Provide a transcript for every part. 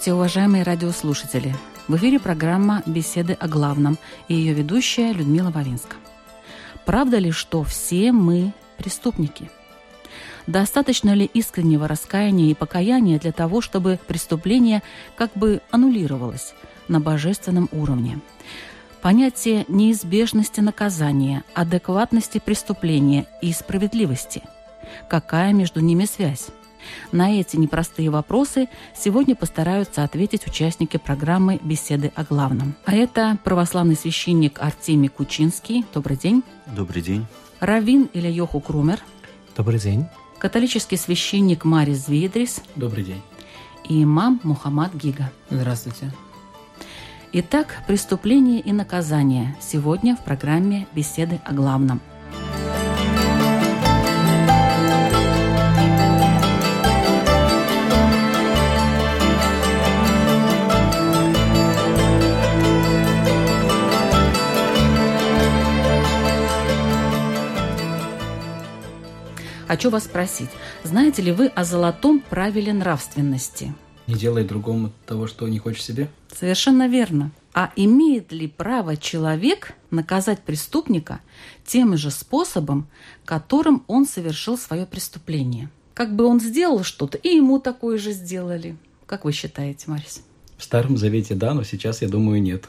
Здравствуйте, уважаемые радиослушатели! В эфире программа «Беседы о главном» и ее ведущая Людмила Вавинска. Правда ли, что все мы преступники? Достаточно ли искреннего раскаяния и покаяния для того, чтобы преступление как бы аннулировалось на божественном уровне? Понятие неизбежности наказания, адекватности преступления и справедливости. Какая между ними связь? На эти непростые вопросы сегодня постараются ответить участники программы «Беседы о главном». А это православный священник Артемий Кучинский. Добрый день. Добрый день. Равин Ильяху Крумер. Добрый день. Католический священник Марис Звидрис. Добрый день. И имам Мухаммад Гига. Здравствуйте. Итак, преступление и наказание. Сегодня в программе «Беседы о главном». Хочу вас спросить, знаете ли вы о золотом правиле нравственности? Не делай другому того, что не хочешь себе? Совершенно верно. А имеет ли право человек наказать преступника тем же способом, которым он совершил свое преступление? Как бы он сделал что-то, и ему такое же сделали. Как вы считаете, Марис? В Старом Завете да, но сейчас, я думаю, нет.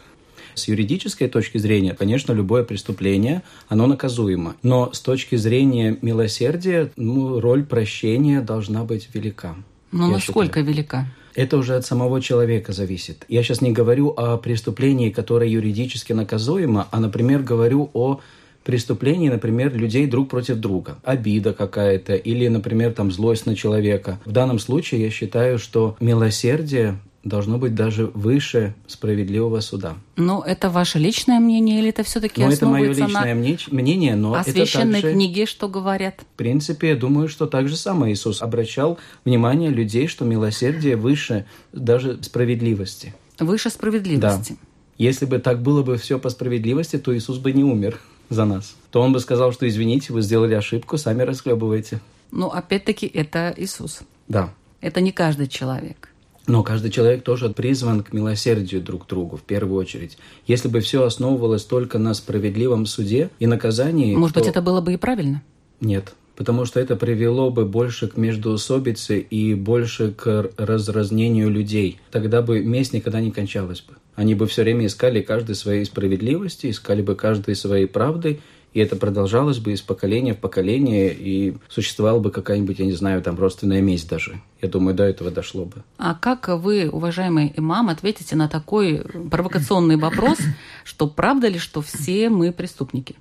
С юридической точки зрения, конечно, любое преступление, оно наказуемо. Но с точки зрения милосердия, ну, роль прощения должна быть велика. Ну, насколько считаю. велика? Это уже от самого человека зависит. Я сейчас не говорю о преступлении, которое юридически наказуемо, а, например, говорю о преступлений, например, людей друг против друга. Обида какая-то или, например, там злость на человека. В данном случае я считаю, что милосердие должно быть даже выше справедливого суда. Ну, это ваше личное мнение или это все-таки ну, это мое личное на... мнение, но а это священной также... книге что говорят? В принципе, я думаю, что так же самое Иисус обращал внимание людей, что милосердие выше даже справедливости. Выше справедливости. Да. Если бы так было бы все по справедливости, то Иисус бы не умер за нас. То он бы сказал, что извините, вы сделали ошибку, сами расхлебывайте. Ну, опять-таки, это Иисус. Да. Это не каждый человек. Но каждый человек тоже призван к милосердию друг к другу, в первую очередь. Если бы все основывалось только на справедливом суде и наказании... Может то... быть, это было бы и правильно? Нет, потому что это привело бы больше к междуусобице и больше к разразнению людей. Тогда бы месть никогда не кончалась бы. Они бы все время искали каждой своей справедливости, искали бы каждой своей правды, и это продолжалось бы из поколения в поколение, и существовала бы какая-нибудь, я не знаю, там родственная месть даже. Я думаю, до этого дошло бы. А как вы, уважаемый имам, ответите на такой провокационный вопрос, что правда ли, что все мы преступники?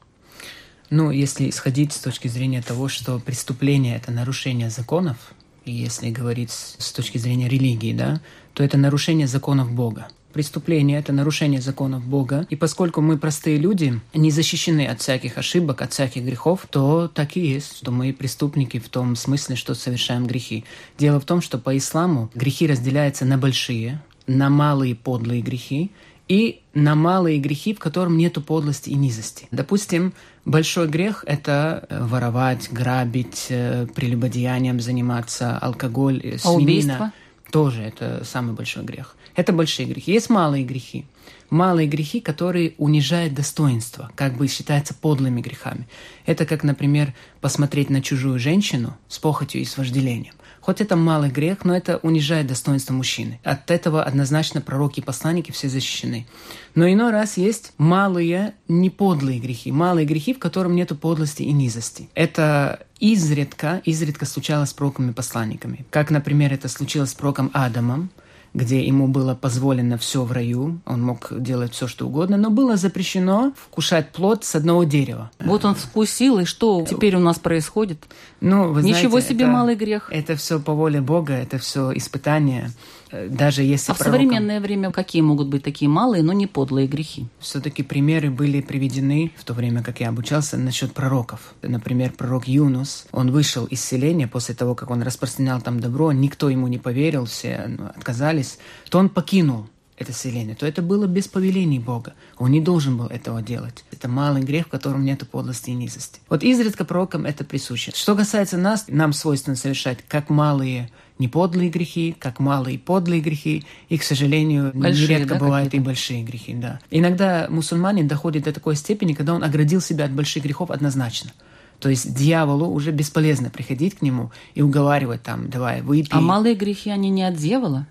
Ну, если исходить с точки зрения того, что преступление – это нарушение законов, и если говорить с точки зрения религии, да, то это нарушение законов Бога. Преступление – это нарушение законов Бога. И поскольку мы простые люди, не защищены от всяких ошибок, от всяких грехов, то так и есть, что мы преступники в том смысле, что совершаем грехи. Дело в том, что по исламу грехи разделяются на большие, на малые подлые грехи и на малые грехи, в котором нет подлости и низости. Допустим, большой грех – это э, воровать, грабить, э, прелюбодеянием заниматься, алкоголь, э, свинина. А убийство? Тоже это самый большой грех. Это большие грехи. Есть малые грехи. Малые грехи, которые унижают достоинство, как бы считаются подлыми грехами. Это как, например, посмотреть на чужую женщину с похотью и с вожделением. Хоть это малый грех, но это унижает достоинство мужчины. От этого однозначно пророки и посланники все защищены. Но иной раз есть малые, неподлые грехи, малые грехи, в котором нет подлости и низости. Это изредка, изредка случалось с пророками и посланниками. Как, например, это случилось с пророком Адамом, где ему было позволено все в раю, он мог делать все, что угодно, но было запрещено вкушать плод с одного дерева. Вот он вкусил, и что теперь у нас происходит? Ну, вы Ничего знаете, себе это, малый грех. Это все по воле Бога, это все испытание. Даже если А в современное время какие могут быть такие малые, но не подлые грехи? Все-таки примеры были приведены в то время, как я обучался, насчет пророков. Например, пророк Юнус, он вышел из селения после того, как он распространял там добро, никто ему не поверил, все ну, отказались, то он покинул это селение, то это было без повелений Бога. Он не должен был этого делать. Это малый грех, в котором нет подлости и низости. Вот изредка пророкам это присуще. Что касается нас, нам свойственно совершать как малые неподлые грехи, как малые подлые грехи, и, к сожалению, Большие, нередко да, бывают и большие грехи, да. Иногда мусульманин доходит до такой степени, когда он оградил себя от больших грехов однозначно. То есть дьяволу уже бесполезно приходить к нему и уговаривать там, давай, выпей. А малые грехи, они не от дьявола?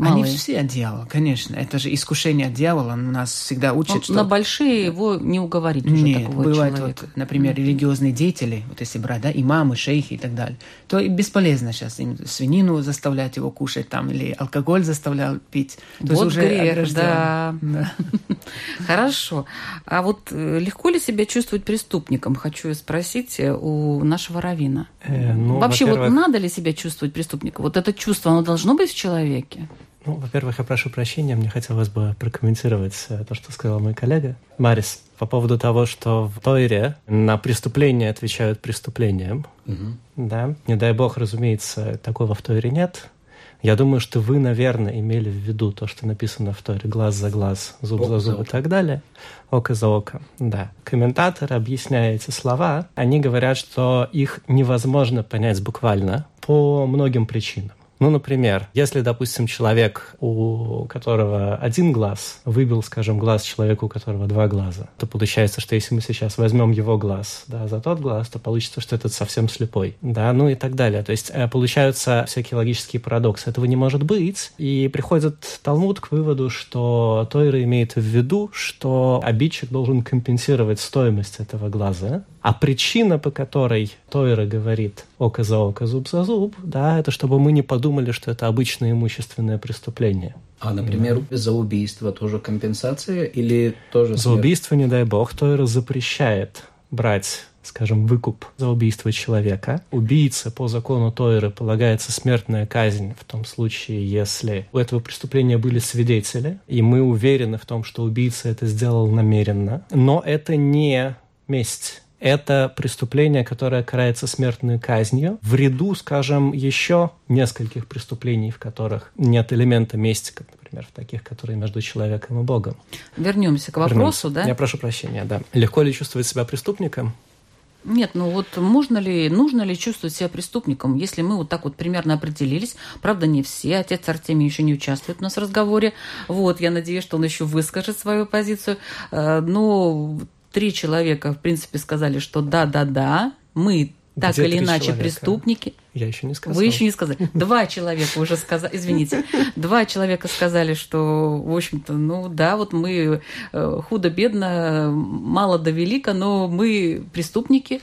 Они Малые. все от дьявола, конечно. Это же искушение дьявола. Он нас всегда учит, Ну, что... На большие его не уговорить уже Нет, такого бывает человека. вот, например, религиозные деятели, вот если брать, да, имамы, шейхи и так далее, то бесполезно сейчас им свинину заставлять его кушать там или алкоголь заставлять пить. То Вот уже грех, огражден. да. Да. Хорошо. А вот э, легко ли себя чувствовать преступником? Хочу спросить э, у нашего равина. Э, ну, Вообще, вот надо ли себя чувствовать преступником? Вот это чувство, оно должно быть в человеке? Ну, во-первых, я прошу прощения, мне хотелось бы прокомментировать э, то, что сказал мой коллега Марис по поводу того, что в Тойре на преступление отвечают преступлением. Да, не дай бог, разумеется, такого в Тойре нет. Я думаю, что вы, наверное, имели в виду то, что написано в Торе «глаз за глаз, зуб за зуб» и так далее. Око за око, да. Комментаторы, объясняя эти слова, они говорят, что их невозможно понять буквально по многим причинам. Ну, например, если, допустим, человек, у которого один глаз, выбил, скажем, глаз человеку, у которого два глаза, то получается, что если мы сейчас возьмем его глаз да, за тот глаз, то получится, что этот совсем слепой. Да, ну и так далее. То есть э, получаются всякие логические парадоксы. Этого не может быть. И приходит Талмуд к выводу, что Тойра имеет в виду, что обидчик должен компенсировать стоимость этого глаза, а причина, по которой Тойра говорит око за око, зуб за зуб, да, это чтобы мы не подумали, что это обычное имущественное преступление. А, например, за убийство тоже компенсация или тоже За убийство, не дай бог, Тойра запрещает брать скажем, выкуп за убийство человека. Убийце по закону Тойры полагается смертная казнь в том случае, если у этого преступления были свидетели, и мы уверены в том, что убийца это сделал намеренно. Но это не месть. Это преступление, которое карается смертной казнью, в ряду, скажем, еще нескольких преступлений, в которых нет элемента мести, как, например, в таких, которые между человеком и Богом. Вернемся к вопросу, Вернемся. да? Я прошу прощения, да. Легко ли чувствовать себя преступником? Нет, ну вот можно ли, нужно ли чувствовать себя преступником, если мы вот так вот примерно определились, правда, не все, отец Артемий еще не участвует у нас в разговоре, вот, я надеюсь, что он еще выскажет свою позицию, Э, но три человека, в принципе, сказали, что да-да-да, мы так Где или иначе человека? преступники. Я еще не сказал. Вы еще не сказали. Два человека уже сказали, извините, два человека сказали, что, в общем-то, ну да, вот мы э, худо-бедно, мало да велико, но мы преступники.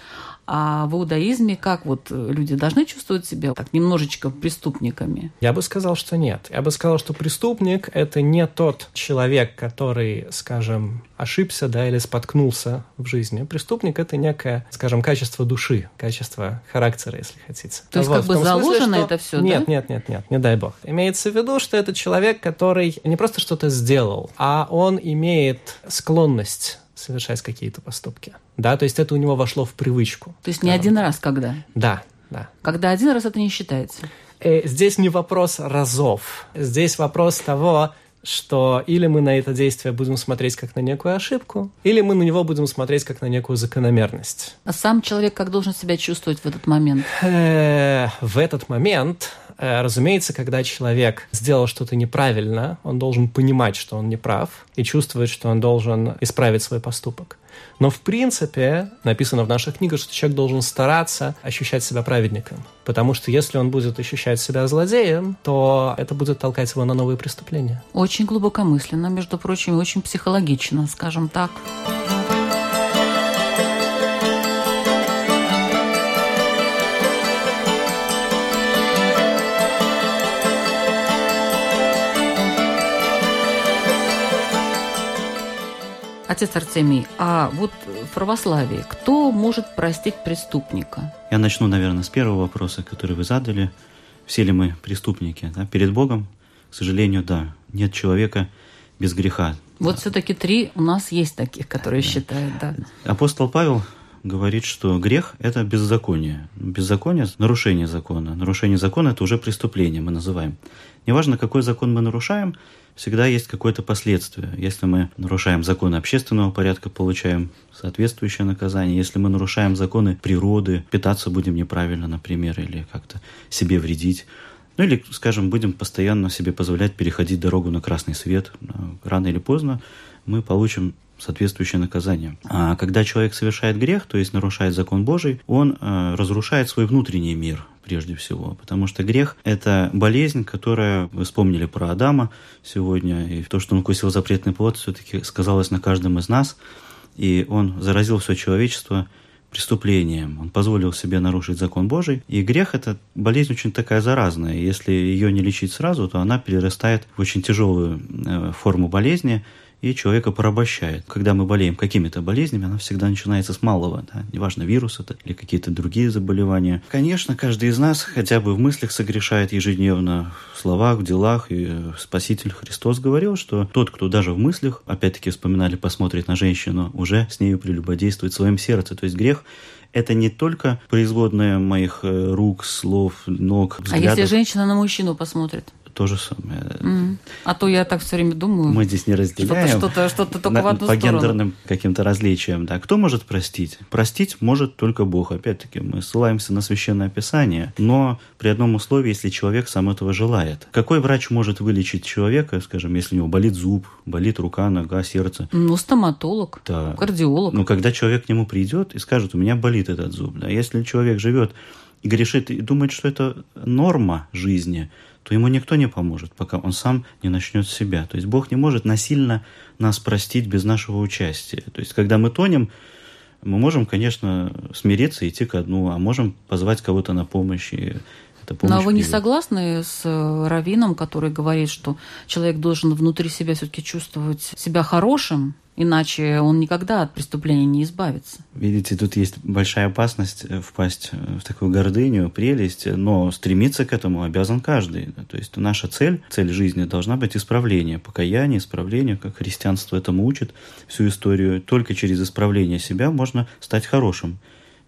А в иудаизме как вот люди должны чувствовать себя так немножечко преступниками? Я бы сказал, что нет. Я бы сказал, что преступник – это не тот человек, который, скажем, ошибся, да, или споткнулся в жизни. Преступник – это некое, скажем, качество души, качество характера, если хотите. То есть как в бы том смысле, заложено что- это да? Нет, нет, нет, нет, не дай бог. Имеется в виду, что это человек, который не просто что-то сделал, а он имеет склонность совершать какие-то поступки. Да, то есть это у него вошло в привычку. То есть не один раз когда? Да, да. Когда один раз это не считается. Э, Здесь не вопрос разов. Здесь вопрос того, что или мы на это действие будем смотреть как на некую ошибку, или мы на него будем смотреть как на некую закономерность. А сам человек как должен себя чувствовать в этот момент? Э, В этот момент, э, разумеется, когда человек сделал что-то неправильно, он должен понимать, что он не прав, и чувствовать, что он должен исправить свой поступок. Но в принципе написано в наших книгах, что человек должен стараться ощущать себя праведником. Потому что если он будет ощущать себя злодеем, то это будет толкать его на новые преступления. Очень глубокомысленно, между прочим, очень психологично, скажем так. Отец Артемий, а вот в православии кто может простить преступника? Я начну, наверное, с первого вопроса, который вы задали. Все ли мы преступники? Да? Перед Богом, к сожалению, да. Нет человека без греха. Вот да. все-таки три у нас есть таких, которые да. считают, да. Апостол Павел говорит, что грех – это беззаконие. Беззаконие – нарушение закона. Нарушение закона – это уже преступление, мы называем. Неважно, какой закон мы нарушаем, всегда есть какое-то последствие. Если мы нарушаем законы общественного порядка, получаем соответствующее наказание. Если мы нарушаем законы природы, питаться будем неправильно, например, или как-то себе вредить. Ну или, скажем, будем постоянно себе позволять переходить дорогу на красный свет. Рано или поздно мы получим соответствующее наказание. А когда человек совершает грех, то есть нарушает закон Божий, он э, разрушает свой внутренний мир прежде всего, потому что грех – это болезнь, которая, вы вспомнили про Адама сегодня, и то, что он кусил запретный плод, все-таки сказалось на каждом из нас, и он заразил все человечество преступлением. Он позволил себе нарушить закон Божий. И грех – это болезнь очень такая заразная. Если ее не лечить сразу, то она перерастает в очень тяжелую э, форму болезни – и человека порабощает. Когда мы болеем какими-то болезнями, она всегда начинается с малого, да? неважно, вирус это или какие-то другие заболевания. Конечно, каждый из нас хотя бы в мыслях согрешает ежедневно, в словах, в делах, и Спаситель Христос говорил, что тот, кто даже в мыслях, опять-таки вспоминали, посмотрит на женщину, уже с нею прелюбодействует в своем сердце. То есть грех это не только производная моих э, рук, слов, ног, взглядов. А если женщина на мужчину посмотрит? То же самое. Mm. А то я так все время думаю. Мы здесь не разделяем. Что-то, что-то, что-то только на, в одну по сторону. гендерным каким-то различиям. Да. Кто может простить? Простить может только Бог. Опять-таки, мы ссылаемся на Священное Писание, но при одном условии, если человек сам этого желает. Какой врач может вылечить человека, скажем, если у него болит зуб, болит рука, нога, сердце? Ну, стоматолог, да. кардиолог. Ну, когда человек к нему придет и скажет, у меня болит этот зуб. Да. Если человек живет и грешит и думает, что это норма жизни, то ему никто не поможет, пока он сам не начнет себя. То есть Бог не может насильно нас простить без нашего участия. То есть когда мы тонем, мы можем, конечно, смириться и идти ко дну, а можем позвать кого-то на помощь. И Но вы не согласны с э, Равином, который говорит, что человек должен внутри себя все-таки чувствовать себя хорошим, Иначе он никогда от преступления не избавится. Видите, тут есть большая опасность э, впасть э, в такую гордыню, прелесть, но стремиться к этому обязан каждый. То есть наша цель, цель жизни должна быть исправление, покаяние, исправление, как христианство этому учит всю историю. Только через исправление себя можно стать хорошим.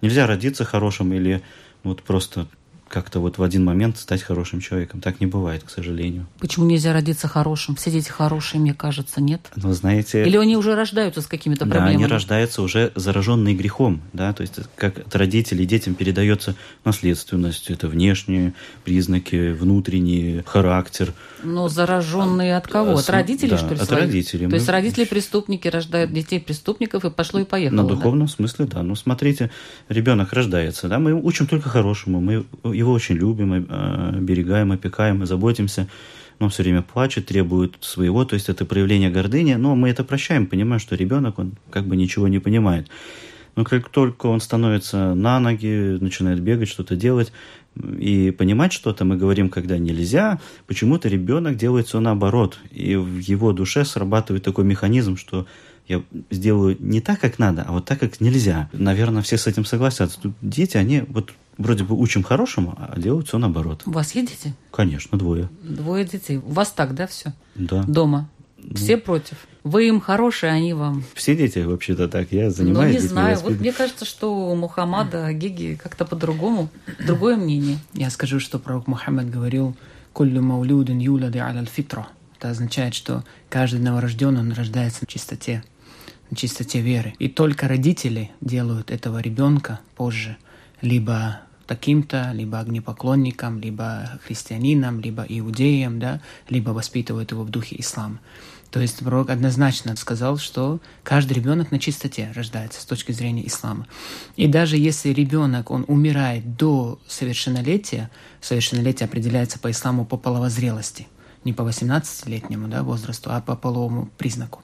Нельзя родиться хорошим или вот просто как-то вот в один момент стать хорошим человеком. Так не бывает, к сожалению. Почему нельзя родиться хорошим? Все дети хорошие, мне кажется, нет? Ну, знаете... Или они уже рождаются с какими-то проблемами? Да, они рождаются уже зараженные грехом, да, то есть как от родителей детям передается наследственность, это внешние признаки, внутренний характер. Но зараженные от кого? От родителей, да, что ли? от своих? родителей. То Мы... есть родители преступники рождают детей преступников, и пошло и поехало. На духовном да? смысле, да. Ну, смотрите, ребенок рождается, да, мы учим только хорошему, мы его очень любим, э, оберегаем, опекаем заботимся, но он все время плачет, требует своего, то есть это проявление гордыни, но мы это прощаем, понимаем, что ребенок, он как бы ничего не понимает. Но как только он становится на ноги, начинает бегать, что-то делать и понимать что-то, мы говорим, когда нельзя, почему-то ребенок делает все наоборот. И в его душе срабатывает такой механизм, что я сделаю не так, как надо, а вот так, как нельзя. Наверное, все с этим согласятся. Тут дети, они вот вроде бы учим хорошему, а делают все наоборот. У вас есть дети? Конечно, двое. Двое детей. У вас так, да, все? Да. Дома? Ну, все против? Вы им хорошие, они вам. Все дети вообще-то так. Я занимаюсь. Ну, не знаю. Вот мне кажется, что у Мухаммада Гиги как-то по-другому. Другое мнение. Я скажу, что пророк Мухаммад говорил «Куллю маулюдин юлади аля фитра». Это означает, что каждый новорожденный он рождается в чистоте чистоте веры. И только родители делают этого ребенка позже либо таким-то, либо огнепоклонником, либо христианином, либо иудеем, да, либо воспитывают его в духе ислама. То есть пророк однозначно сказал, что каждый ребенок на чистоте рождается с точки зрения ислама. И даже если ребенок, он умирает до совершеннолетия, совершеннолетие определяется по исламу по половозрелости, не по 18-летнему да, возрасту, а по половому признаку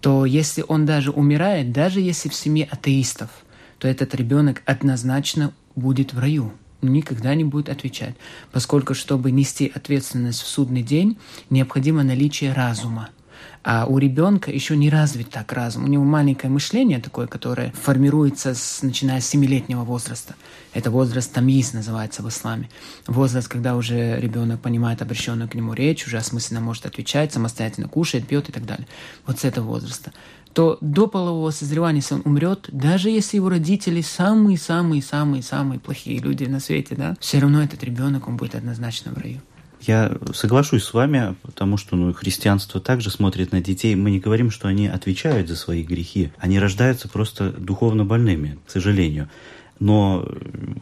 то если он даже умирает, даже если в семье атеистов, то этот ребенок однозначно будет в раю, никогда не будет отвечать, поскольку чтобы нести ответственность в судный день, необходимо наличие разума. А у ребенка еще не развит так разум. У него маленькое мышление такое, которое формируется с, начиная с семилетнего возраста. Это возраст тамиз называется в исламе. Возраст, когда уже ребенок понимает обращенную к нему речь, уже осмысленно может отвечать, самостоятельно кушает, пьет и так далее. Вот с этого возраста то до полового созревания, если он умрет, даже если его родители самые-самые-самые-самые плохие люди на свете, да, все равно этот ребенок, он будет однозначно в раю. Я соглашусь с вами, потому что ну, христианство также смотрит на детей. Мы не говорим, что они отвечают за свои грехи. Они рождаются просто духовно больными, к сожалению. Но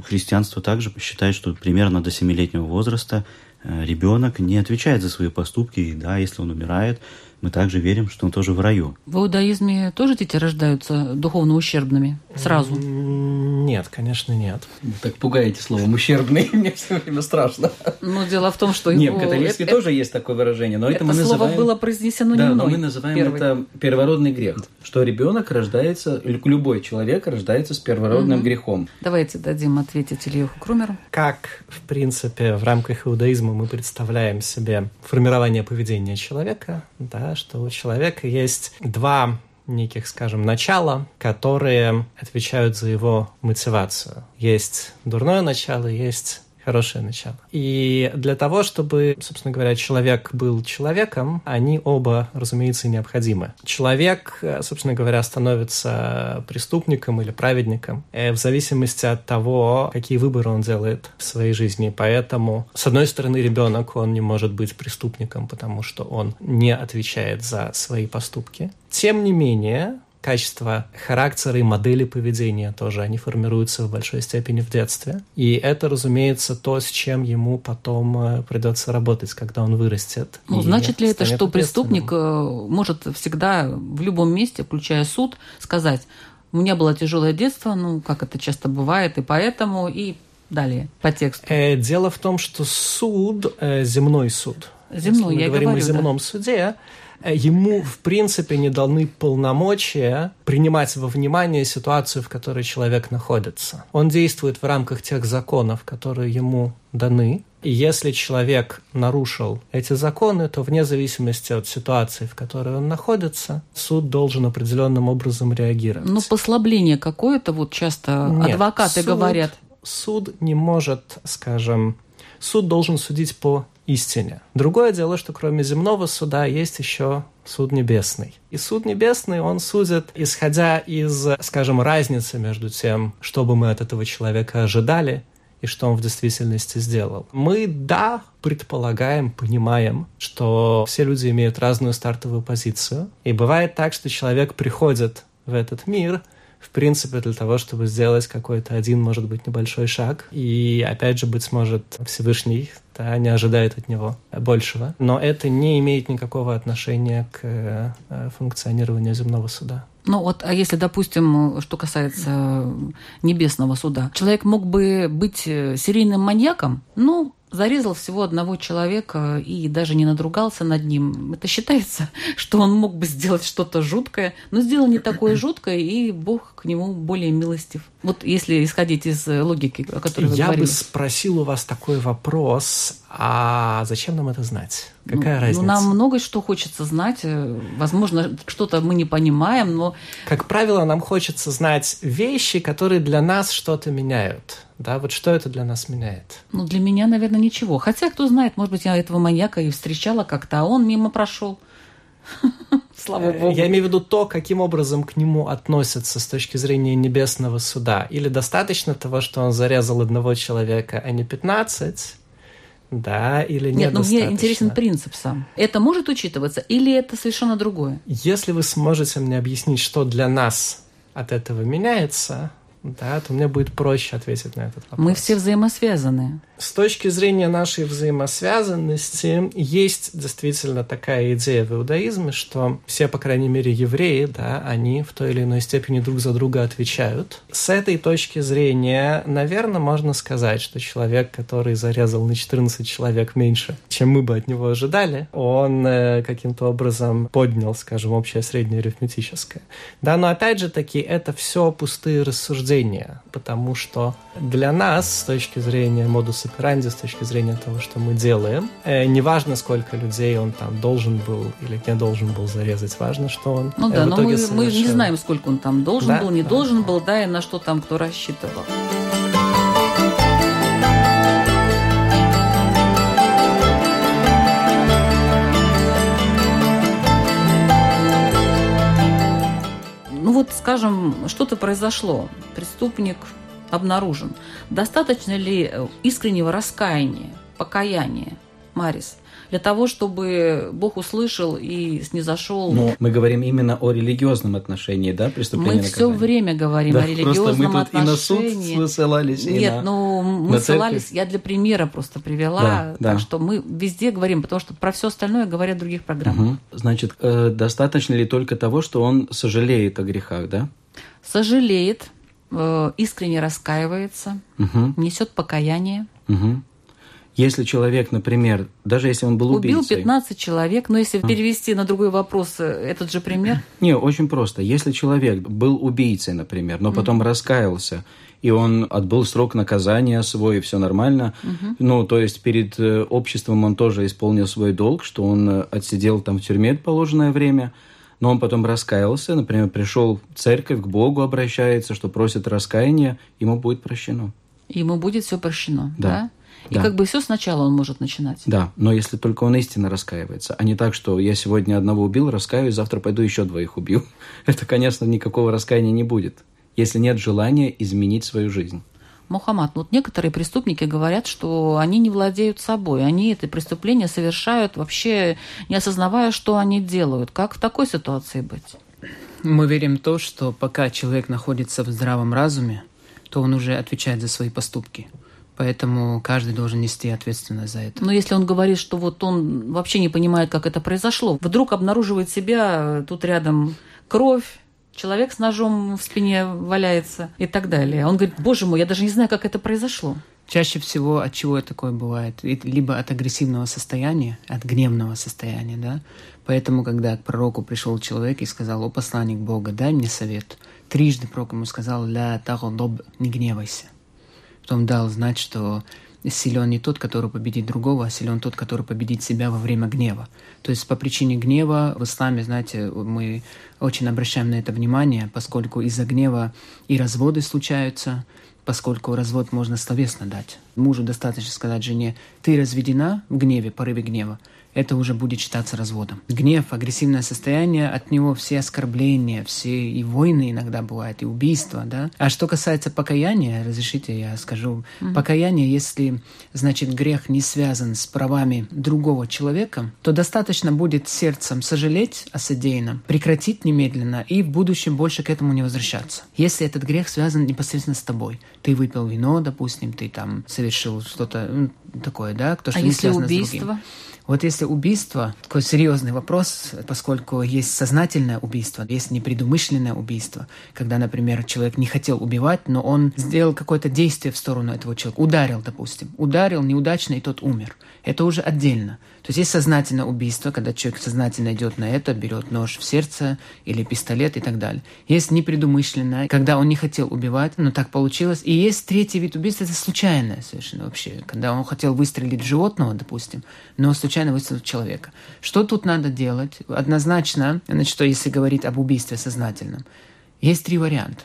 христианство также считает, что примерно до семилетнего возраста э, ребенок не отвечает за свои поступки, и да, если он умирает, мы также верим, что он тоже в раю. В иудаизме тоже дети рождаются духовно ущербными сразу? Нет, конечно, нет. так пугаете словом ущербный, мне все время страшно. Но ну, дело в том, что... Нет, в католичестве тоже есть такое выражение, но это, мы называем... слово было произнесено да, не мной. но мы называем это первородный грех, что ребенок рождается, любой человек рождается с первородным грехом. Давайте дадим ответить Ильюху Крумеру. Как, в принципе, в рамках иудаизма мы представляем себе формирование поведения человека, да, что у человека есть два неких, скажем, начала, которые отвечают за его мотивацию. Есть дурное начало, есть хорошее начало. И для того, чтобы, собственно говоря, человек был человеком, они оба, разумеется, необходимы. Человек, собственно говоря, становится преступником или праведником э, в зависимости от того, какие выборы он делает в своей жизни. Поэтому, с одной стороны, ребенок, он не может быть преступником, потому что он не отвечает за свои поступки. Тем не менее, качества характера и модели поведения тоже, они формируются в большой степени в детстве. И это, разумеется, то, с чем ему потом э, придется работать, когда он вырастет. Ну, значит ли это, что преступник э, может всегда в любом месте, включая суд, сказать, у меня было тяжелое детство, ну, как это часто бывает, и поэтому, и далее, по тексту. Э, дело в том, что суд, земной суд, земной, Если мы я говорим говорю, о земном да. суде, ему, в принципе, не даны полномочия принимать во внимание ситуацию, в которой человек находится. Он действует в рамках тех законов, которые ему даны. И если человек нарушил эти законы, то вне зависимости от ситуации, в которой он находится, суд должен определенным образом реагировать. Ну, послабление какое-то, вот часто Нет, адвокаты суд, говорят. Суд не может, скажем, суд должен судить по истине. Другое дело, что кроме земного суда есть еще суд небесный. И суд небесный, он судит, исходя из, скажем, разницы между тем, что бы мы от этого человека ожидали, и что он в действительности сделал. Мы, да, предполагаем, понимаем, что все люди имеют разную стартовую позицию. И бывает так, что человек приходит в этот мир – в принципе, для того, чтобы сделать какой-то один, может быть, небольшой шаг. И, опять же, быть может, Всевышний да, не ожидает от него большего. Но это не имеет никакого отношения к э, функционированию земного суда. Ну вот, а если, допустим, что касается небесного суда, человек мог бы быть э, серийным маньяком, ну, зарезал всего одного человека и даже не надругался над ним. Это считается, что он мог бы сделать что-то жуткое, но сделал не такое жуткое, и Бог к нему более милостив. Вот если исходить из логики, о которой вы Я говорили. бы спросил у вас такой вопрос, а зачем нам это знать? Какая ну, разница? Ну, нам много что хочется знать. Возможно, что-то мы не понимаем, но... Как правило, нам хочется знать вещи, которые для нас что-то меняют. Да, вот что это для нас меняет? Ну, для меня, наверное, ничего. Хотя, кто знает, может быть, я этого маньяка и встречала как-то, а он мимо прошел. Слава Э, богу. Я имею в виду то, каким образом к нему относятся с точки зрения небесного суда. Или достаточно того, что он зарезал одного человека, а не 15, да, или Нет, но недостаточно? мне интересен принцип сам. Это может учитываться или это совершенно другое? Если вы сможете мне объяснить, что для нас от этого меняется, да, то мне будет проще ответить на этот вопрос. Мы все взаимосвязаны. С точки зрения нашей взаимосвязанности есть действительно такая идея в иудаизме, что все, по крайней мере, евреи, да, они в той или иной степени друг за друга отвечают. С этой точки зрения, наверное, можно сказать, что человек, который зарезал на 14 человек меньше, чем мы бы от него ожидали, он э, каким-то образом поднял, скажем, общее среднее арифметическое. Да, но опять же таки, это все пустые рассуждения, потому что для нас, с точки зрения модуса модус операнди с точки зрения того, что мы делаем. Э, неважно, сколько людей он там должен был или не должен был зарезать, важно, что он Ну э, да, в но итоге мы, мы совершил. не знаем, сколько он там должен Да, был, не да. должен был, да, и на что там кто рассчитывал. Ну вот, скажем, что-то произошло, преступник обнаружен. Достаточно ли э, искреннего раскаяния, покаяния, Марис, для того, чтобы Бог услышал и снизошел? Но мы говорим именно о религиозном отношении, да, преступления Мы все время говорим Да, о просто религиозном мы тут и на суд отношении. ссылались, и Нет, на- ну мы на ссылались, церковь. я для примера просто привела, Да, так да. что мы везде говорим, потому что про все остальное говорят в других программах. Мгм. Значит, э, достаточно ли только того, что он сожалеет о грехах, да? Сожалеет, э, искренне раскаивается, Мгм, несет покаяние. мгм. Если человек, например, даже если он был Убил убийцей... 15 человек, но если перевести на другой вопрос э, этот же пример, Не, очень просто. Если человек был убийцей, например, но потом раскаялся, и он отбыл срок наказания свой, и все нормально, ну, то есть перед э, обществом он тоже исполнил свой долг, что он отсидел там в тюрьме положенное время, но он потом раскаялся, например, пришел в церковь, к Богу обращается, что просит раскаяния, ему будет прощено. ему будет все прощено. Да. Да. И Да. как бы все сначала он может начинать. Да, но если только он истинно раскаивается, а не так, что я сегодня одного убил, раскаиваюсь, завтра пойду еще двоих убью. Это, конечно, никакого раскаяния не будет, если нет желания изменить свою жизнь. Мухаммад, вот некоторые преступники говорят, что они не владеют собой, они это преступление совершают вообще не осознавая, что они делают. Как в такой ситуации быть? Мы верим в то, что пока человек находится в здравом разуме, то он уже отвечает за свои поступки. Поэтому каждый должен нести ответственность за это. Но если он говорит, что вот он вообще не понимает, как это произошло, вдруг обнаруживает себя, тут рядом кровь, человек с ножом в спине валяется и так далее. Он говорит, боже мой, я даже не знаю, как это произошло. Чаще всего от чего такое бывает? Либо от агрессивного состояния, от гневного состояния, да? Поэтому, когда к пророку пришел человек и сказал, о посланник Бога, дай мне совет, трижды пророк ему сказал, ля тагодоб, не гневайся. Потом дал знать, что силен не тот, который победит другого, а силен тот, который победит себя во время гнева. То есть по причине гнева в исламе, знаете, мы очень обращаем на это внимание, поскольку из-за гнева и разводы случаются, поскольку развод можно словесно дать. Мужу достаточно сказать жене, ты разведена в гневе, порыве гнева, это уже будет считаться разводом. Гнев, агрессивное состояние, от него все оскорбления, все и войны иногда бывают, и убийства, да. А что касается покаяния, разрешите я скажу, покаяние, если, значит, грех не связан с правами другого человека, то достаточно будет сердцем сожалеть о содеянном, прекратить немедленно и в будущем больше к этому не возвращаться. Если этот грех связан непосредственно с тобой, ты выпил вино, допустим, ты там совершил что-то такое, да, то, что А не если связано с другим. Вот если убийство, такой серьезный вопрос, поскольку есть сознательное убийство, есть непредумышленное убийство, когда, например, человек не хотел убивать, но он сделал какое-то действие в сторону этого человека, ударил, допустим, ударил неудачно, и тот умер. Это уже отдельно. То есть есть сознательное убийство, когда человек сознательно идет на это, берет нож в сердце или пистолет и так далее. Есть непредумышленное, когда он не хотел убивать, но так получилось. И есть третий вид убийства, это случайное совершенно вообще, когда он хотел выстрелить в животного, допустим, но случайно выстрелил в человека. Что тут надо делать? Однозначно, значит, что если говорить об убийстве сознательном, есть три варианта.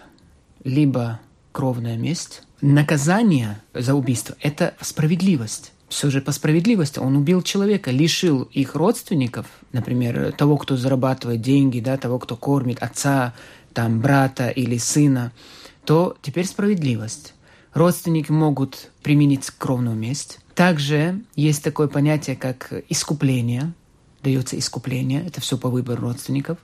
Либо кровная месть, наказание за убийство – это справедливость. Все же по справедливости он убил человека, лишил их родственников, например, того, кто зарабатывает деньги, да, того, кто кормит отца, там, брата или сына, то теперь справедливость. Родственники могут применить кровную месть. Также есть такое понятие, как искупление. Дается искупление. Это все по выбору родственников.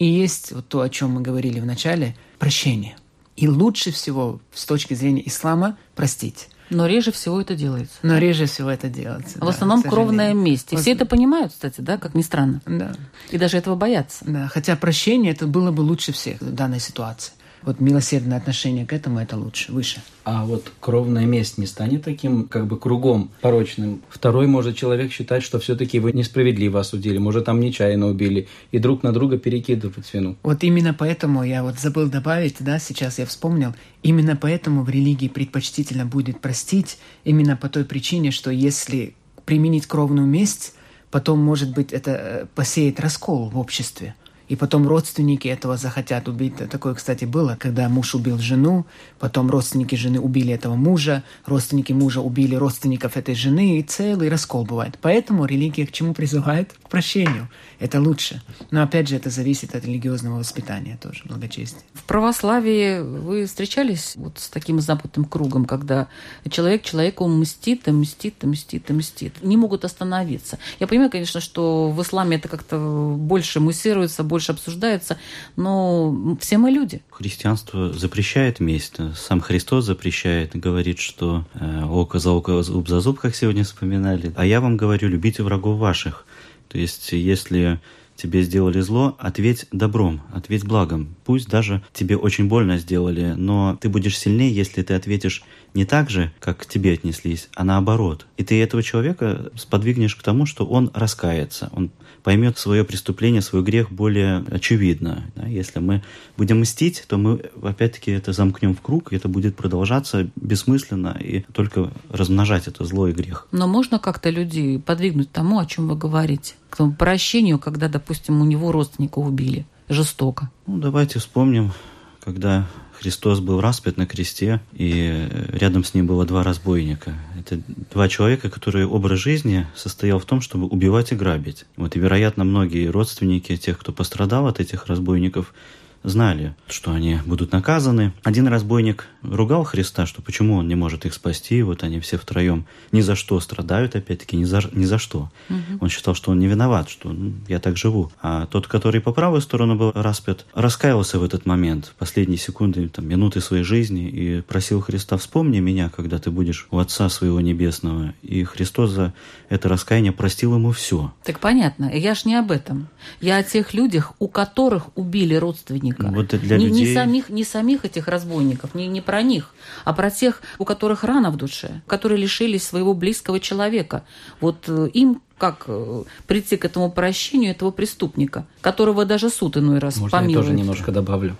И есть вот то, о чем мы говорили в начале, прощение. И лучше всего с точки зрения ислама простить. Но реже всего это делается. Но реже всего это делается. В да, основном кровная месть. И все это понимают, кстати, да, как ни странно. Да. И даже этого боятся. Да, хотя прощение это было бы лучше всех в данной ситуации. Вот милосердное отношение к этому, это лучше, выше. А вот кровная месть не станет таким как бы кругом порочным? Второй может человек считать, что все-таки его несправедливо осудили, может там нечаянно убили, и друг на друга перекидывать вину. Вот именно поэтому я вот забыл добавить, да, сейчас я вспомнил, именно поэтому в религии предпочтительно будет простить, именно по той причине, что если применить кровную месть, потом, может быть, это э, посеет раскол в обществе и потом родственники этого захотят убить. Такое, кстати, было, когда муж убил жену, потом родственники жены убили этого мужа, родственники мужа убили родственников этой жены, и целый раскол бывает. Поэтому религия к чему призывает? Прощению. Это лучше. Но опять же, это зависит от религиозного воспитания тоже, благочестия. В православии вы встречались вот с таким запутанным кругом, когда человек человеку мстит, и мстит, и мстит, и мстит. Не могут остановиться. Я понимаю, конечно, что в исламе это как-то больше муссируется, больше обсуждается, но все мы люди. Христианство запрещает месть. Сам Христос запрещает, говорит, что э, око за око, зуб за зуб, как сегодня вспоминали. А я вам говорю, любите врагов ваших. То есть, если тебе сделали зло, ответь добром, ответь благом. Пусть даже тебе очень больно сделали, но ты будешь сильнее, если ты ответишь не так же, как к тебе отнеслись, а наоборот. И ты этого человека сподвигнешь к тому, что он раскается, он поймет свое преступление, свой грех более очевидно. Да? Если мы будем мстить, то мы опять-таки это замкнем в круг, и это будет продолжаться бессмысленно и только размножать это зло и грех. Но можно как-то людей подвигнуть тому, о чем вы говорите? К тому прощению, когда, допустим, у него родственника убили жестоко. Ну, давайте вспомним, когда Христос был распят на кресте, и рядом с ним было два разбойника. Это два человека, которые образ жизни состоял в том, чтобы убивать и грабить. Вот, и, вероятно, многие родственники тех, кто пострадал от этих разбойников, знали, что они будут наказаны. Один разбойник ругал Христа, что почему он не может их спасти, вот они все втроем ни за что страдают, опять-таки, ни за, ни за что. Угу. Он считал, что он не виноват, что ну, я так живу. А тот, который по правую сторону был распят, раскаялся в этот момент, в последние секунды, там, минуты своей жизни, и просил Христа, вспомни меня, когда ты будешь у Отца своего Небесного. И Христос за это раскаяние простил ему все. Так понятно, я ж не об этом. Я о тех людях, у которых убили родственников разбойника. Вот для не, людей... не, самих, не самих этих разбойников, не, не про них, а про тех, у которых рана в душе, которые лишились своего близкого человека. Вот э, им как э, прийти к этому прощению этого преступника, которого даже суд иной раз Можно помилует. я тоже немножко добавлю?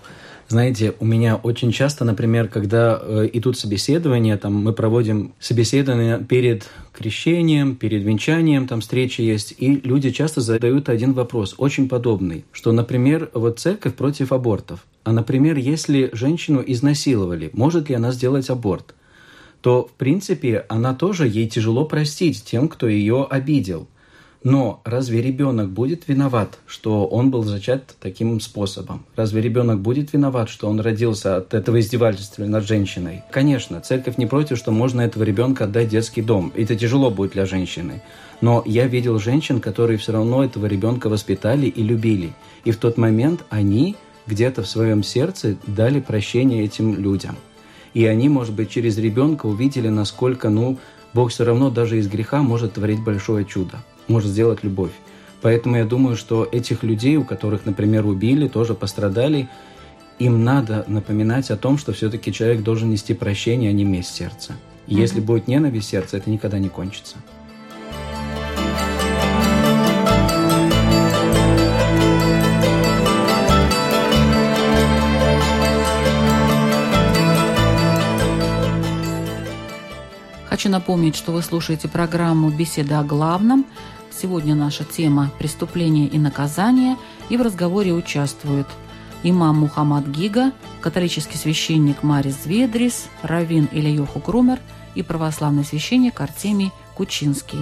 Знаете, у меня очень часто, например, когда э, идут собеседования, там мы проводим собеседование перед крещением, перед венчанием, там встречи есть, и люди часто задают один вопрос, очень подобный, что, например, вот церковь против абортов. А, например, если женщину изнасиловали, может ли она сделать аборт? то, в принципе, она тоже, ей тяжело простить тем, кто ее обидел. Но разве ребенок будет виноват, что он был зачат таким способом? Разве ребенок будет виноват, что он родился от этого издевательства над женщиной? Конечно, церковь не против, что можно этого ребенка отдать в детский дом. Это тяжело будет для женщины. Но я видел женщин, которые все равно этого ребенка воспитали и любили. И в тот момент они где-то в своем сердце дали прощение этим людям. И они, может быть, через ребенка увидели, насколько, ну, Бог все равно даже из греха может творить большое чудо может сделать любовь. Поэтому я думаю, что этих людей, у которых, например, убили, тоже пострадали, им надо напоминать о том, что все-таки человек должен нести прощение, а не месть сердца. И mm-hmm. если будет ненависть сердца, это никогда не кончится. Хочу напомнить, что вы слушаете программу «Беседа о главном». Сегодня наша тема «Преступление и наказание», и в разговоре участвуют имам Мухаммад Гига, католический священник Марис Ведрис, раввин Ильёху Крумер и православный священник Артемий Кучинский.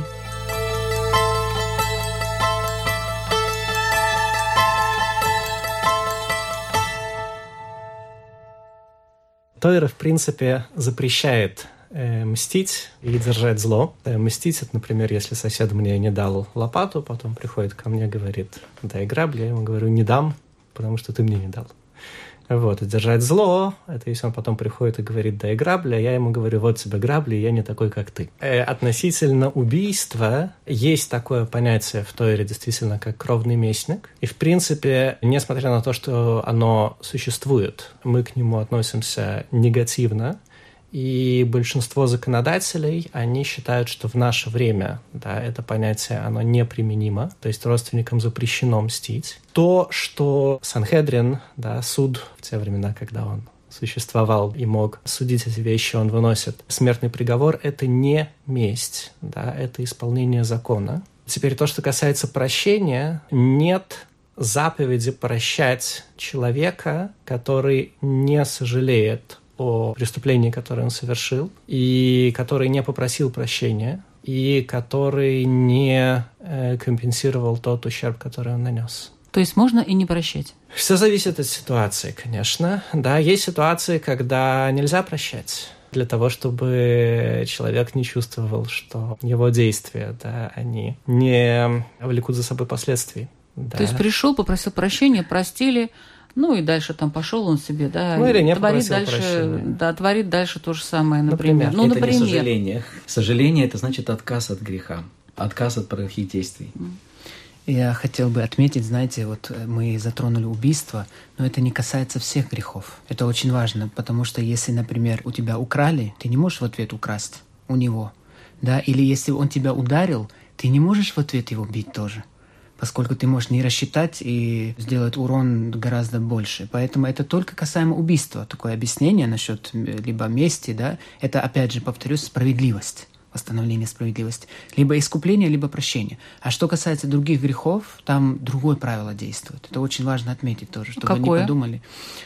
Тойра, в принципе, запрещает мстить или держать зло. Э, мстить, это, например, если сосед мне не дал лопату, потом приходит ко мне, говорит, дай грабли, я ему говорю, не дам, потому что ты мне не дал. Вот, и держать зло, это если он потом приходит и говорит, дай грабли, а я ему говорю, вот тебе грабли, я не такой, как ты. Э, относительно убийства есть такое понятие в Тоире действительно как кровный местник. И, в принципе, несмотря на то, что оно существует, мы к нему относимся негативно, и большинство законодателей, они считают, что в наше время да, это понятие, оно неприменимо, то есть родственникам запрещено мстить. То, что Санхедрин, да, суд в те времена, когда он существовал и мог судить эти вещи, он выносит смертный приговор, это не месть, да, это исполнение закона. Теперь то, что касается прощения, нет заповеди прощать человека, который не сожалеет о преступлении, которое он совершил, и который не попросил прощения, и который не э, компенсировал тот ущерб, который он нанес. То есть можно и не прощать? Все зависит от ситуации, конечно. Да, есть ситуации, когда нельзя прощать для того, чтобы человек не чувствовал, что его действия, да, они не влекут за собой последствий. Да. То есть пришел, попросил прощения, простили, ну и дальше там пошел он себе, да, ну, или не творит дальше, прощения. да, творит дальше то же самое, например. Например. Ну, это например. не сожаление. Сожаление – это значит отказ от греха, отказ от плохих действий. Я хотел бы отметить, знаете, вот э, мы затронули убийство, но это не касается всех грехов. Это очень важно, потому что если, например, у тебя украли, ты не можешь в ответ украсть у него, да, или если он тебя ударил, ты не можешь в ответ его бить тоже поскольку ты можешь не рассчитать и сделать урон гораздо больше. Поэтому это только касаемо убийства. Такое объяснение насчет либо мести, да, это, опять же, повторюсь, справедливость восстановление справедливости. Либо искупление, либо прощение. А что касается других грехов, там другое правило действует. Это очень важно отметить тоже, чтобы Какое? не подумали.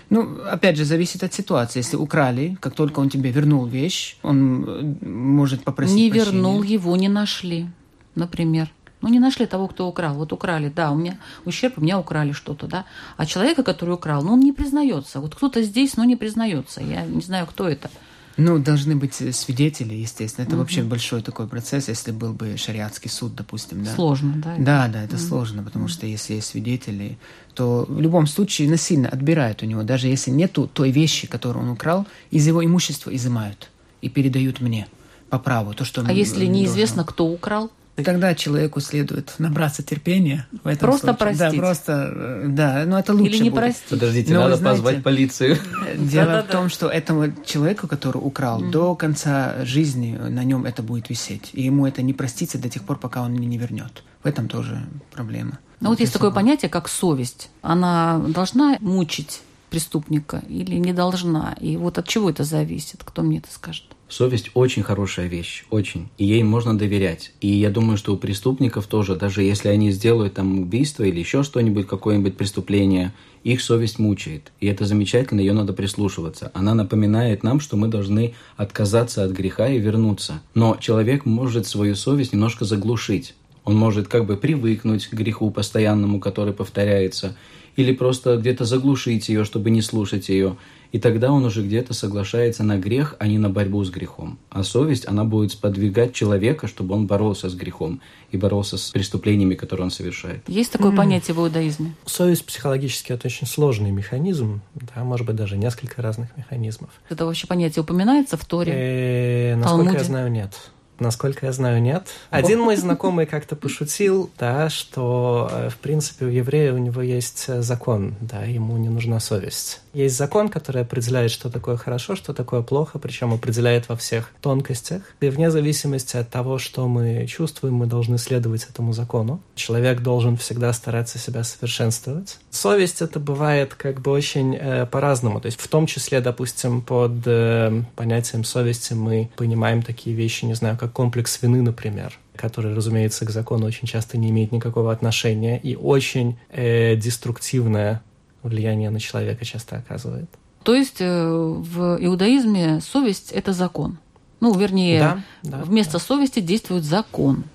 Ну, опять же, зависит от ситуации. Если украли, как только он тебе вернул вещь, он э, может попросить Не прощения. вернул, его не нашли, например. Ну, не нашли того, кто украл. Вот украли, да, у меня ущерб, у меня украли что-то, да. А человека, который украл, ну, он не признается. Вот кто-то здесь, но не признается. Я не знаю, кто это. Ну, должны быть э, свидетели, естественно. Это вообще большой такой процесс, если был бы шариатский суд, допустим, да. Сложно, да? Да, да, это сложно, потому что если есть свидетели, то в любом случае насильно отбирают у него, даже если нету той вещи, которую он украл, из его имущества изымают и передают мне по праву то, что он А если должен. неизвестно, кто украл? Тогда человеку следует набраться терпения в этом Просто случае. простить. Да, просто, э, да, но это лучше Или не будет. простить? Подождите, Ну, вы надо знаете- позвать полицию. Дело в том, что этому человеку, который украл, до конца жизни на нем это будет висеть. И ему это не простится до тех пор, пока он мне не вернет. В этом тоже проблема. Ну, вот есть такое понятие, как совесть. Она должна мучить преступника или не должна? И вот от чего это зависит? Кто мне это скажет? Совесть очень хорошая вещь, очень. И ей можно доверять. И я думаю, что у преступников тоже, даже если они сделают там убийство или еще что-нибудь, какое-нибудь преступление, их совесть мучает. И это замечательно, ее надо прислушиваться. Она напоминает нам, что мы должны отказаться от греха и вернуться. Но человек может свою совесть немножко заглушить. Он может как бы привыкнуть к греху постоянному, который повторяется, или просто где-то заглушить ее, чтобы не слушать ее. И тогда он уже где-то соглашается на грех, а не на борьбу с грехом. А совесть, она будет сподвигать человека, чтобы он боролся с грехом и боролся с преступлениями, которые он совершает. Есть такое понятие в иудаизме? Совесть психологически это очень сложный механизм, да, может быть, даже несколько разных механизмов. Это вообще понятие упоминается в Торе? Э, Насколько Талмуде? я знаю, нет. Насколько я знаю, нет. Один мой знакомый как-то пошутил, да, что, э, в принципе, у еврея у него есть э, закон, да, ему не нужна совесть. Есть закон, который определяет, что такое хорошо, что такое плохо, причем определяет во всех тонкостях. И вне зависимости от того, что мы чувствуем, мы должны следовать этому закону. Человек должен всегда стараться себя совершенствовать. Совесть это бывает как бы очень э, по-разному. То есть в том числе, допустим, под э, понятием совести мы понимаем такие вещи, не знаю, как комплекс вины, например который, разумеется, к закону очень часто не имеет никакого отношения и очень э, деструктивное влияние на человека часто оказывает. То есть э, в иудаизме совесть – это закон. Ну, вернее, Да, да, вместо совести действует закон.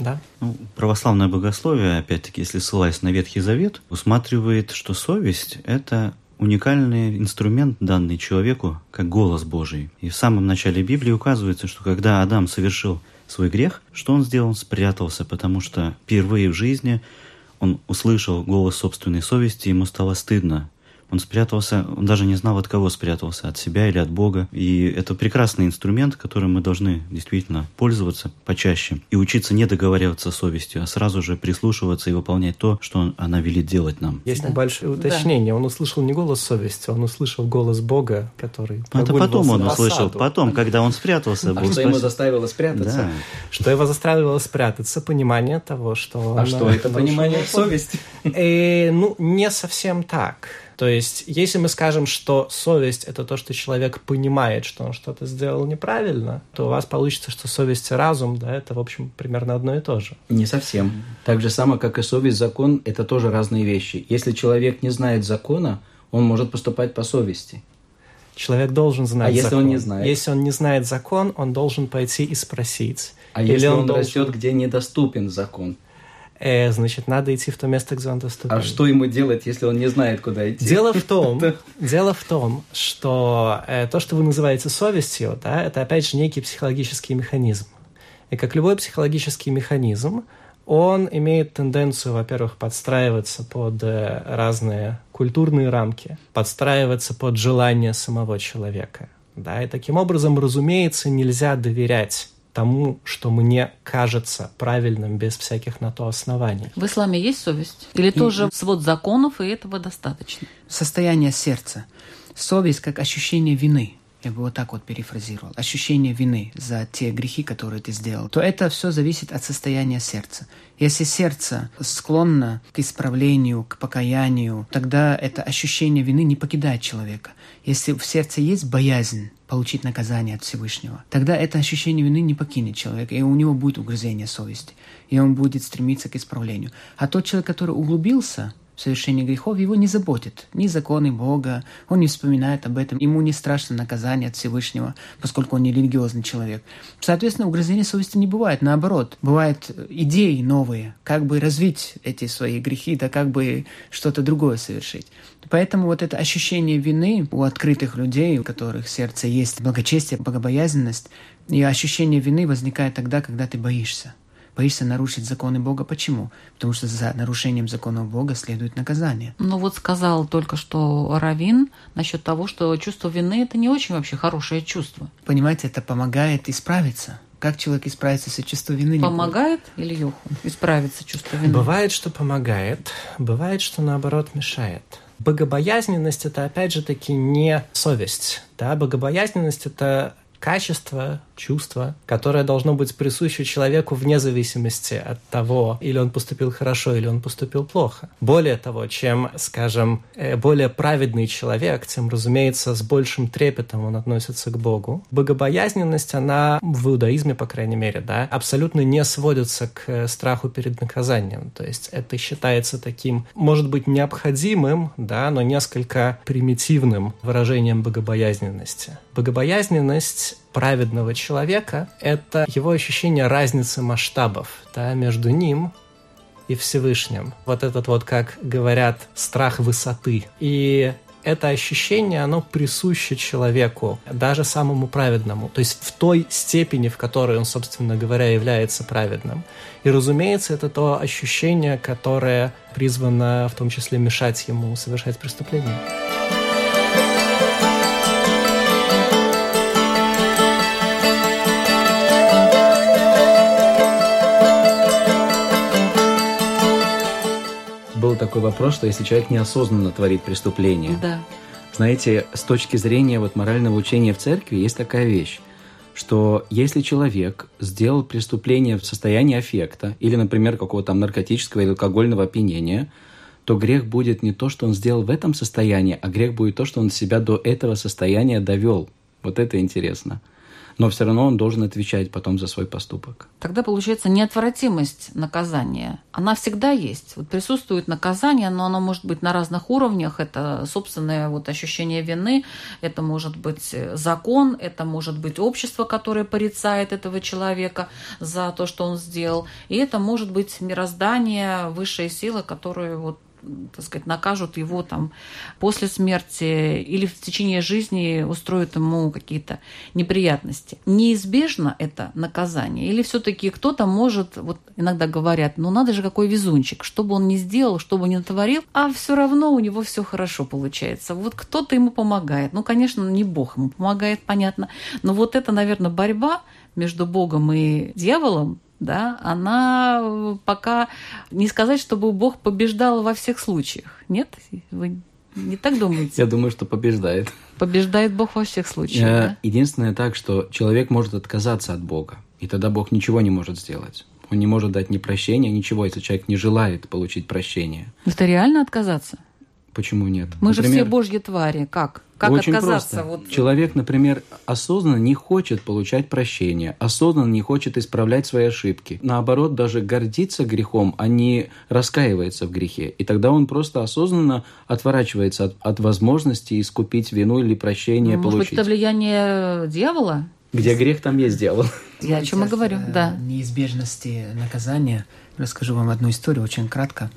Да. Ну, православное богословие, опять-таки, если ссылаясь на Ветхий Завет, усматривает, что совесть – это уникальный инструмент, данный человеку, как голос Божий. И в самом начале Библии указывается, что когда Адам совершил свой грех, что он сделал? Спрятался, потому что впервые в жизни он услышал голос собственной совести, ему стало стыдно. Он спрятался, он даже не знал, от кого спрятался, от себя или от Бога. И это прекрасный инструмент, которым мы должны действительно пользоваться почаще и учиться не договариваться с совестью, а сразу же прислушиваться и выполнять то, что она велит делать нам. Есть да. небольшое уточнение. Да. Он услышал не голос совести, он услышал голос Бога, который Это потом он услышал, потом, когда он спрятался. А что ему заставило спрятаться? Да. Что его заставило спрятаться? Понимание того, что... А что это понимание совести? Э, ну, не совсем так. То есть, если мы скажем, что совесть — это то, что человек понимает, что он что-то сделал неправильно, то у вас получится, что совесть и разум, да, это, в общем, примерно одно и то же. Не совсем. Так же само, как и совесть, закон — это тоже разные вещи. Если человек не знает закона, он может поступать по совести. Человек должен знать а закон. если он не знает? Если он не знает закон, он должен пойти и спросить. А Или если он, он должен... растет, где недоступен закон? Э, значит, надо идти в то место, где он доступен. А что ему делать, если он не знает, куда идти? Дело в том, дело в том, что э, то, что вы называете совестью, да, это опять же некий психологический механизм. И как любой психологический механизм, он имеет тенденцию, во-первых, подстраиваться под э, разные культурные рамки, подстраиваться под желания самого человека. Да, и таким образом, разумеется, нельзя доверять тому, что мне кажется правильным без всяких на то оснований. В исламе есть совесть? Или и... тоже свод законов, и этого достаточно? Состояние сердца. Совесть как ощущение вины я бы вот так вот перефразировал, ощущение вины за те грехи, которые ты сделал, то это все зависит от состояния сердца. Если сердце склонно к исправлению, к покаянию, тогда это ощущение вины не покидает человека. Если в сердце есть боязнь получить наказание от Всевышнего, тогда это ощущение вины не покинет человека, и у него будет угрызение совести, и он будет стремиться к исправлению. А тот человек, который углубился совершение грехов его не заботит. Ни законы Бога, он не вспоминает об этом, ему не страшно наказание от Всевышнего, поскольку он не религиозный человек. Соответственно, угрызения совести не бывает, наоборот. Бывают идеи новые, как бы развить эти свои грехи, да как бы что-то другое совершить. Поэтому вот это ощущение вины у открытых людей, у которых в сердце есть благочестие, богобоязненность, и ощущение вины возникает тогда, когда ты боишься боишься нарушить законы Бога. Почему? Потому что за нарушением законов Бога следует наказание. Ну вот сказал только что Равин насчет того, что чувство вины – это не очень вообще хорошее чувство. Понимаете, это помогает исправиться. Как человек исправится с чувством вины? Помогает или Йоху исправиться чувство вины? Бывает, что помогает, бывает, что наоборот мешает. Богобоязненность – это опять же таки не совесть. Да? Богобоязненность – это качество, чувство, которое должно быть присуще человеку вне зависимости от того, или он поступил хорошо, или он поступил плохо. Более того, чем, скажем, э, более праведный человек, тем, разумеется, с большим трепетом он относится к Богу. Богобоязненность, она в иудаизме, по крайней мере, да, абсолютно не сводится к э, страху перед наказанием. То есть это считается таким, может быть, необходимым, да, но несколько примитивным выражением богобоязненности. Богобоязненность праведного человека — это его ощущение разницы масштабов да, между ним и Всевышним. Вот этот вот, как говорят, страх высоты. И это ощущение, оно присуще человеку, даже самому праведному, то есть в той степени, в которой он, собственно говоря, является праведным. И, разумеется, это то ощущение, которое призвано в том числе мешать ему совершать преступление. Такой вопрос, что если человек неосознанно творит преступление, да. знаете, с точки зрения вот морального учения в церкви есть такая вещь, что если человек сделал преступление в состоянии аффекта или, например, какого-то там наркотического или алкогольного опьянения, то грех будет не то, что он сделал в этом состоянии, а грех будет то, что он себя до этого состояния довел. Вот это интересно но все равно он должен отвечать потом за свой поступок. Тогда получается неотвратимость наказания. Она всегда есть. Вот присутствует наказание, но оно может быть на разных уровнях. Это собственное вот ощущение вины, это может быть закон, это может быть общество, которое порицает этого человека за то, что он сделал. И это может быть мироздание, высшие силы, которые вот так сказать, накажут его там после смерти или в течение жизни устроят ему какие-то неприятности. Неизбежно это наказание? Или все-таки кто-то может, вот иногда говорят, ну надо же какой везунчик, что бы он ни сделал, что бы ни натворил, а все равно у него все хорошо получается. Вот кто-то ему помогает. Ну, конечно, не Бог ему помогает, понятно, но вот это, наверное, борьба между Богом и дьяволом, да, она пока не сказать, чтобы Бог побеждал во всех случаях. Нет? Вы не так думаете? Я думаю, что побеждает. Побеждает Бог во всех случаях. Да? Единственное так, что человек может отказаться от Бога, и тогда Бог ничего не может сделать. Он не может дать ни прощения, ничего, если человек не желает получить прощение. Это реально отказаться? Почему нет? Мы Например, же все божьи твари. Как? Как очень отказаться? Просто. Вот... Человек, например, осознанно не хочет получать прощение, осознанно не хочет исправлять свои ошибки. Наоборот, даже гордится грехом, а не раскаивается в грехе. И тогда он просто осознанно отворачивается от, от возможности искупить вину или прощение ну, получить. Может быть, это влияние дьявола? Где грех, там есть дьявол. Я о чем и говорю, да. Неизбежности наказания – Расскажу вам одну историю, очень кратко.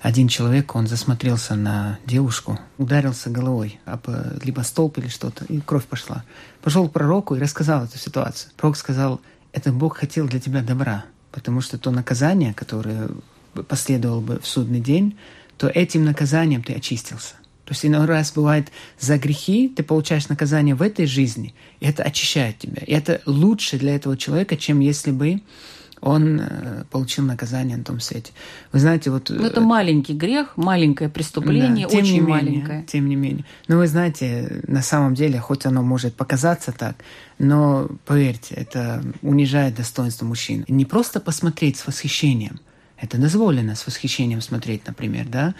Один человек, он засмотрелся на девушку, ударился головой об э, либо столб или что-то, и кровь пошла. Пошел к пророку и рассказал эту ситуацию. Пророк сказал, это Бог хотел для тебя добра, потому что то наказание, которое последовало бы в судный день, то этим наказанием ты очистился. То есть иной раз бывает за грехи ты получаешь наказание в этой жизни, и это очищает тебя. И это лучше для этого человека, чем если бы он э, получил наказание на том свете. Вы знаете, вот... Ну, это э, маленький грех, маленькое преступление, да, очень не маленькое. Менее, тем не менее. Но вы знаете, на самом деле, хоть оно может показаться так, но поверьте, это унижает достоинство мужчин. Не просто посмотреть с восхищением, это дозволено с восхищением смотреть, например, да,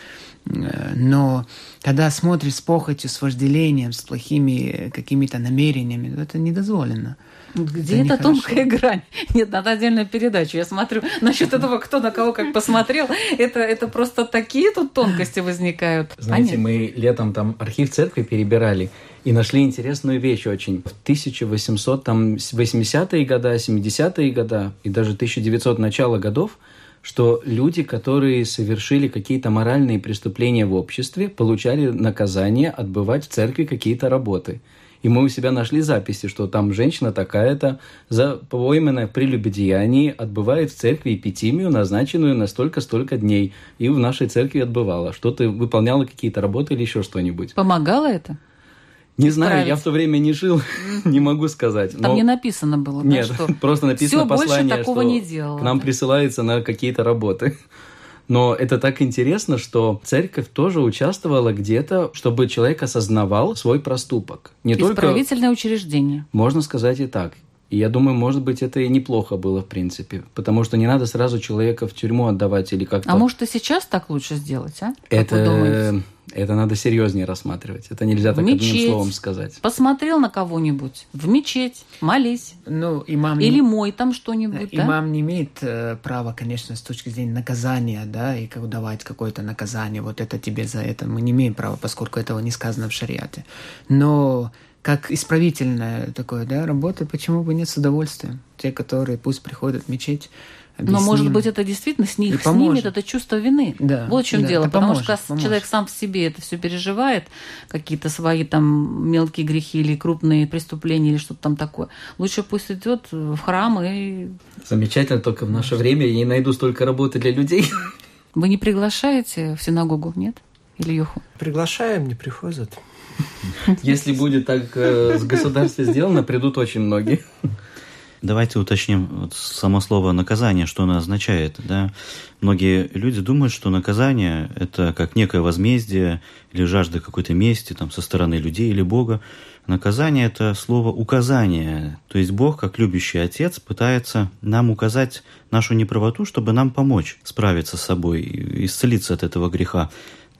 э, но когда смотришь с похотью, с вожделением, с плохими какими-то намерениями, это не дозволено. Где это эта тонкая грань? Нет, надо отдельную передачу. Я смотрю насчет этого, кто на кого как посмотрел. Это, это просто такие тут тонкости возникают. Знаете, а мы летом там архив церкви перебирали и нашли интересную вещь очень. В 1880-е годы, 70-е годы и даже 1900 начала годов что люди, которые совершили какие-то моральные преступления в обществе, получали наказание отбывать в церкви какие-то работы. И мы у себя нашли записи, что там женщина такая-то за пойманное прелюбодеянии отбывает в церкви эпитимию, назначенную на столько-столько дней. И в нашей церкви отбывала. Что-то выполняла какие-то работы или еще что-нибудь. Помогало это? Не знаю, я в то время не жил, не могу сказать. Там не написано было, Нет, что просто написано Все послание, больше такого что не делала, к нам да? присылается на какие-то работы. Но это так интересно, что церковь тоже участвовала где-то, чтобы человек осознавал свой проступок. Не Исправительное только... учреждение. Можно сказать и так. И я думаю, может быть, это и неплохо было, в принципе. Потому что не надо сразу человека в тюрьму отдавать или как-то... А может, и сейчас так лучше сделать, а? Как это... Это надо серьезнее рассматривать. Это нельзя так мечеть. одним словом сказать. Посмотрел на кого-нибудь в мечеть, молись. Ну, имам Или не... мой там что-нибудь. Да? Имам не имеет э, права, конечно, с точки зрения наказания, да, и как давать какое-то наказание. Вот это тебе за это. Мы не имеем права, поскольку этого не сказано в шариате. Но как исправительная такое, да, работа, почему бы нет с удовольствием? Те, которые пусть приходят в мечеть, объясним. Но, может быть, это действительно с них снимет это чувство вины. Да, вот в чем да, дело. Потому поможет, что поможет. человек сам в себе это все переживает, какие-то свои там мелкие грехи или крупные преступления или что-то там такое. Лучше пусть идет в храм и... Замечательно, только в наше время я не найду столько работы для людей. Вы не приглашаете в синагогу, нет? Или Юху? Приглашаем, не приходят. Если будет так э, с государства сделано, придут очень многие. Давайте уточним вот само слово наказание, что оно означает. Да? Многие люди думают, что наказание – это как некое возмездие или жажда какой-то мести там, со стороны людей или Бога. Наказание – это слово «указание». То есть Бог, как любящий отец, пытается нам указать нашу неправоту, чтобы нам помочь справиться с собой, исцелиться от этого греха.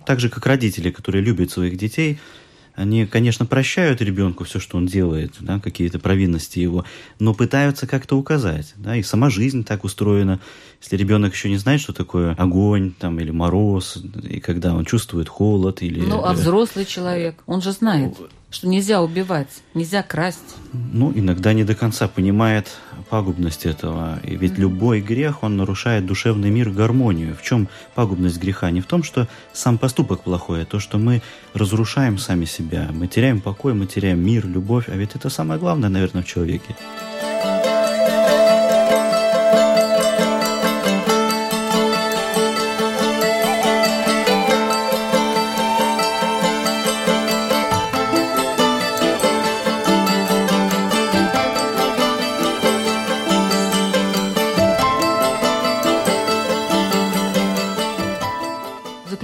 Так же, как родители, которые любят своих детей – они, конечно, прощают ребенку все, что он делает, да, какие-то провинности его, но пытаются как-то указать. Да, и сама жизнь так устроена. Если ребенок еще не знает, что такое огонь там, или мороз, и когда он чувствует холод. Или... Ну, а взрослый человек, он же знает. Что нельзя убивать, нельзя красть. Ну, иногда не до конца понимает пагубность этого. И ведь любой грех, он нарушает душевный мир, гармонию. В чем пагубность греха? Не в том, что сам поступок плохой, а то, что мы разрушаем сами себя. Мы теряем покой, мы теряем мир, любовь. А ведь это самое главное, наверное, в человеке.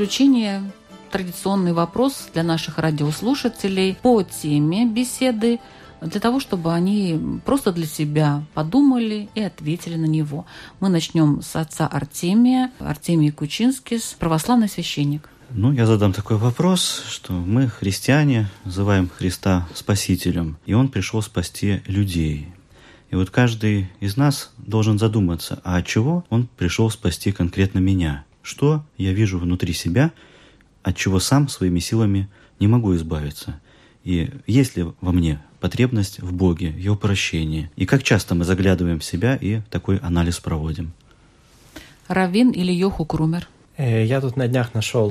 Заключение традиционный вопрос для наших радиослушателей по теме беседы, для того, чтобы они просто для себя подумали и ответили на него. Мы начнем с отца Артемия, Артемий Кучинскис, православный священник. Ну, я задам такой вопрос, что мы, христиане, называем Христа Спасителем, и Он пришел спасти людей. И вот каждый из нас должен задуматься, а от чего Он пришел спасти конкретно меня – что я вижу внутри себя, от чего сам своими силами не могу избавиться? И есть ли во мне потребность в Боге, в Его прощении? И как часто мы заглядываем в себя и такой анализ проводим? Равин или Йоху Крумер? Э, я тут на днях нашел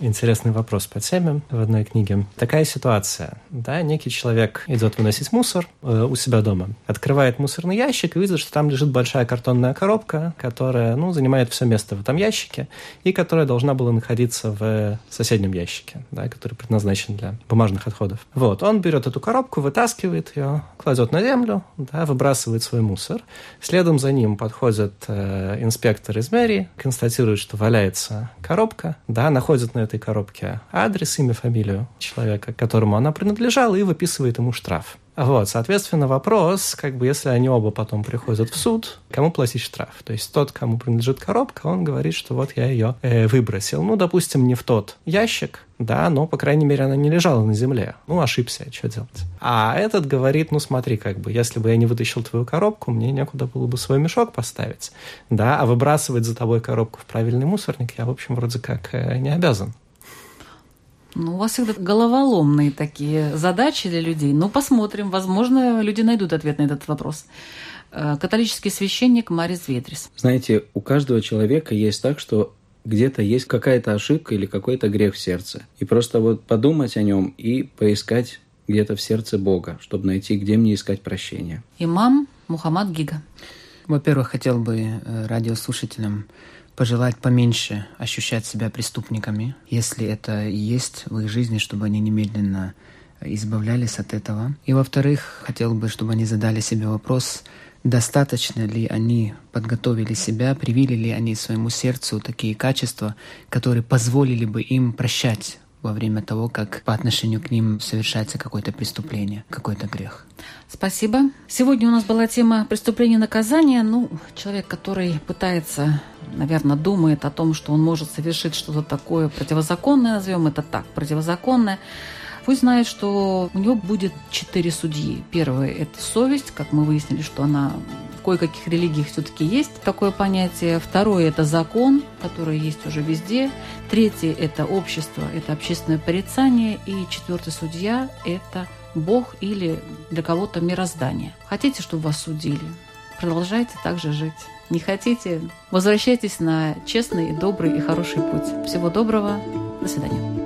интересный вопрос по теме в одной книге. Такая ситуация, да, некий человек идет выносить мусор э, у себя дома, открывает мусорный ящик и видит, что там лежит большая картонная коробка, которая, ну, занимает все место в этом ящике и которая должна была находиться в соседнем ящике, да, который предназначен для бумажных отходов. Вот, он берет эту коробку, вытаскивает ее, кладет на землю, да, выбрасывает свой мусор. Следом за ним подходит э, инспектор из мэрии, констатирует, что валяется коробка, да, находит на этой коробке адрес, имя, фамилию человека, которому она принадлежала, и выписывает ему штраф. Вот, соответственно, вопрос, как бы, если они оба потом приходят в суд, кому платить штраф? То есть тот, кому принадлежит коробка, он говорит, что вот я ее э, выбросил. Ну, допустим, не в тот ящик, да, но, по крайней мере, она не лежала на земле. Ну, ошибся, что делать? А этот говорит, ну, смотри, как бы, если бы я не вытащил твою коробку, мне некуда было бы свой мешок поставить, да, а выбрасывать за тобой коробку в правильный мусорник я, в общем, вроде как э, не обязан. Ну, у вас всегда головоломные такие задачи для людей. Ну, посмотрим. Возможно, люди найдут ответ на этот вопрос. Э, католический священник Марис Ветрис. Знаете, у каждого человека есть так, что где-то есть какая-то ошибка или какой-то грех в сердце. И просто вот подумать о нем и поискать где-то в сердце Бога, чтобы найти, где мне искать прощения. Имам Мухаммад Гига. Во-первых, хотел бы э, радиослушателям пожелать поменьше ощущать себя преступниками, если это и есть в их жизни, чтобы они немедленно избавлялись от этого. И во-вторых, хотел бы, чтобы они задали себе вопрос, достаточно ли они подготовили себя, привили ли они своему сердцу такие качества, которые позволили бы им прощать во время того, как по отношению к ним совершается какое-то преступление, какой-то грех. Спасибо. Сегодня у нас была тема преступления и наказания. Ну, человек, который пытается, наверное, думает о том, что он может совершить что-то такое противозаконное, назовем это так, противозаконное, пусть знает, что у него будет четыре судьи. Первое – это совесть, как мы выяснили, что она кое-каких религиях все-таки есть такое понятие. Второе – это закон, который есть уже везде. Третье – это общество, это общественное порицание. И четвертый судья – это Бог или для кого-то мироздание. Хотите, чтобы вас судили? Продолжайте так же жить. Не хотите? Возвращайтесь на честный, добрый и хороший путь. Всего доброго. До свидания.